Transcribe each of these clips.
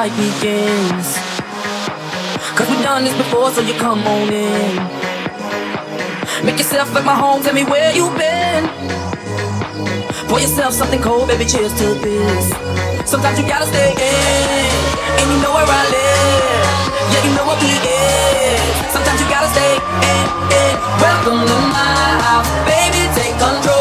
fight begins. Cause we've done this before, so you come on in. Make yourself at my home, tell me where you've been. Pour yourself something cold, baby, cheers to this. Sometimes you gotta stay in, and you know where I live. Yeah, you know what we is. Sometimes you gotta stay in, in. Welcome to my house, baby, take control.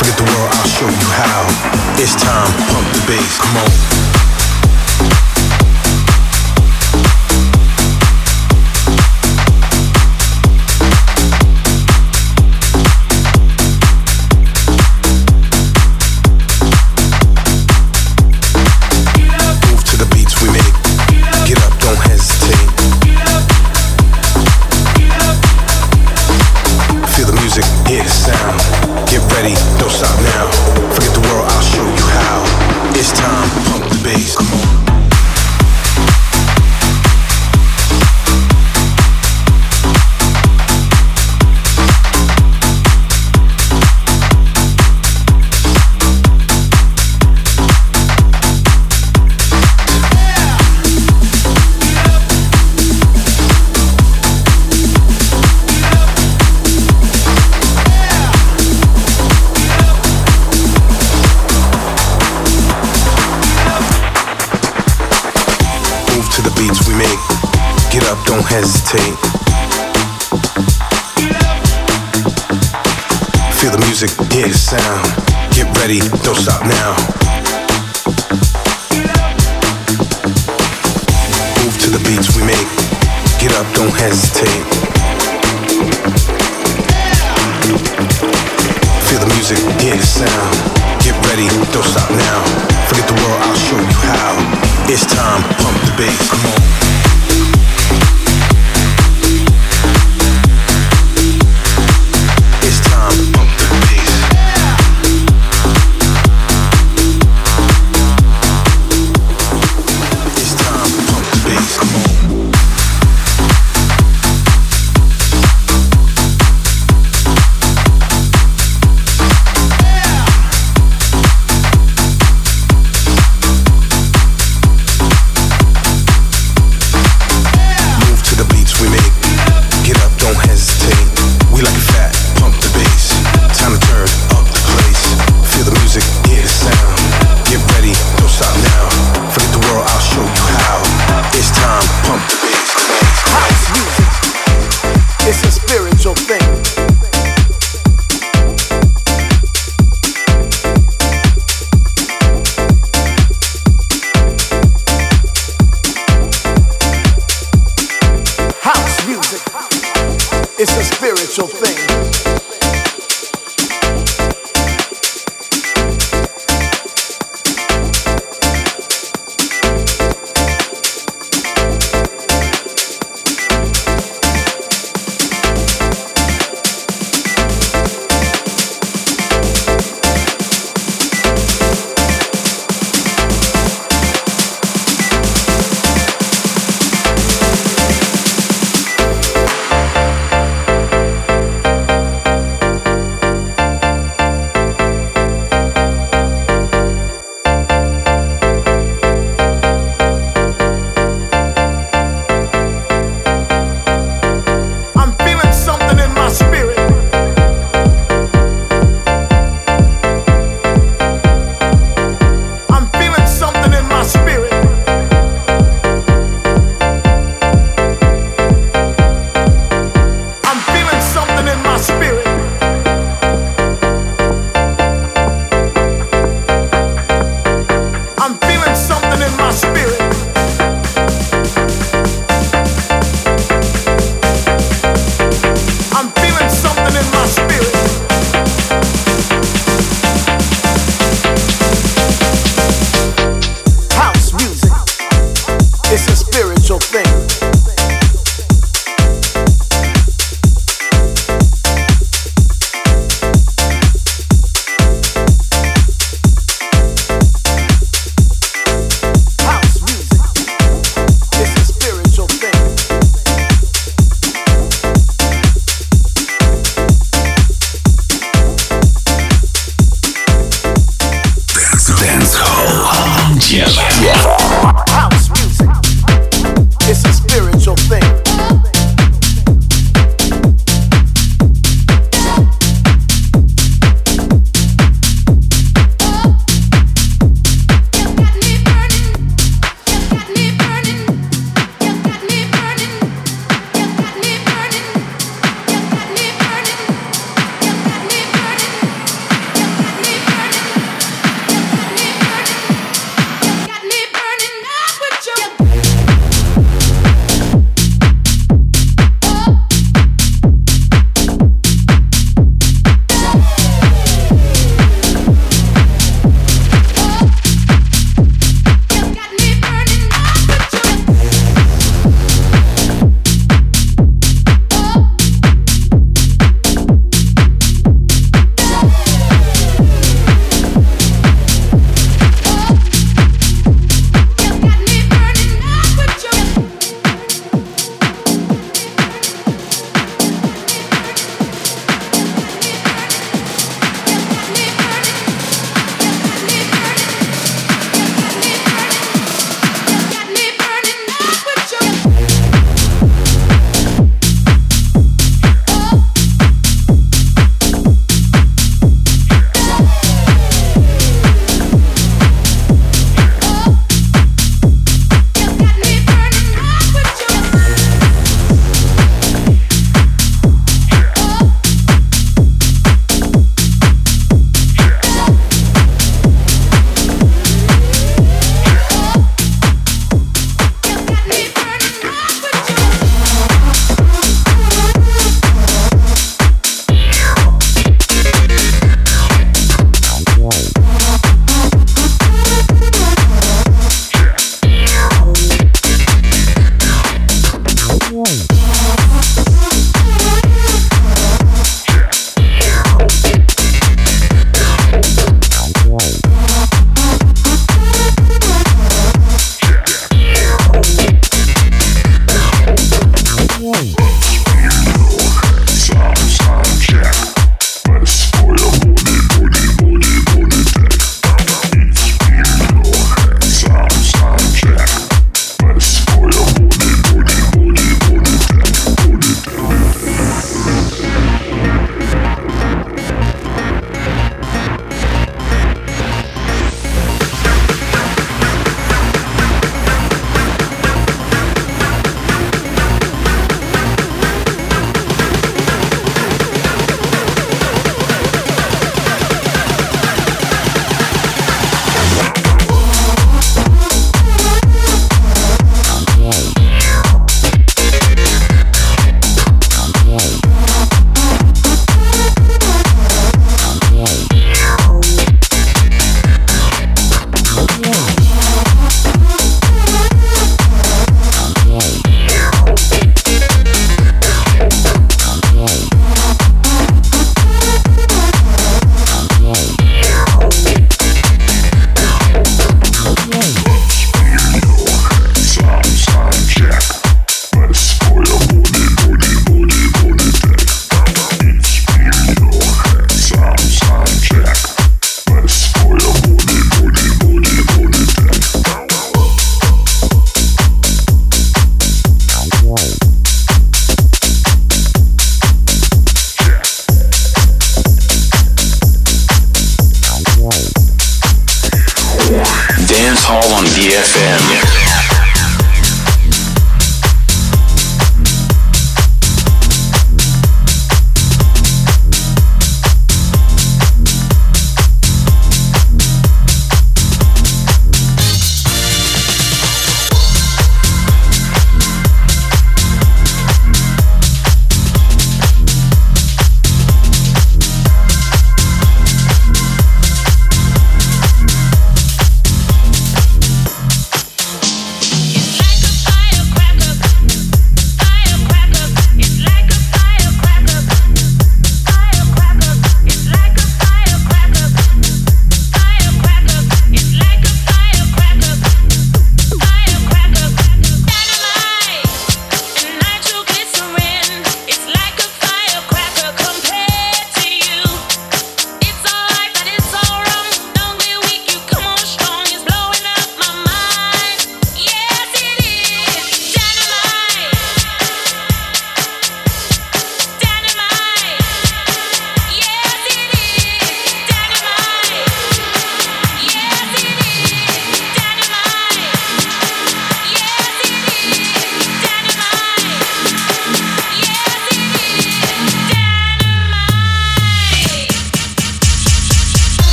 Forget the world, I'll show you how. It's time, pump the bass, come on. sound. Get ready, don't stop now. Move to the beats we make. Get up, don't hesitate. Feel the music, hear the sound. Get ready, don't stop now. Forget the world, I'll show you how. It's time, pump the bass, come on.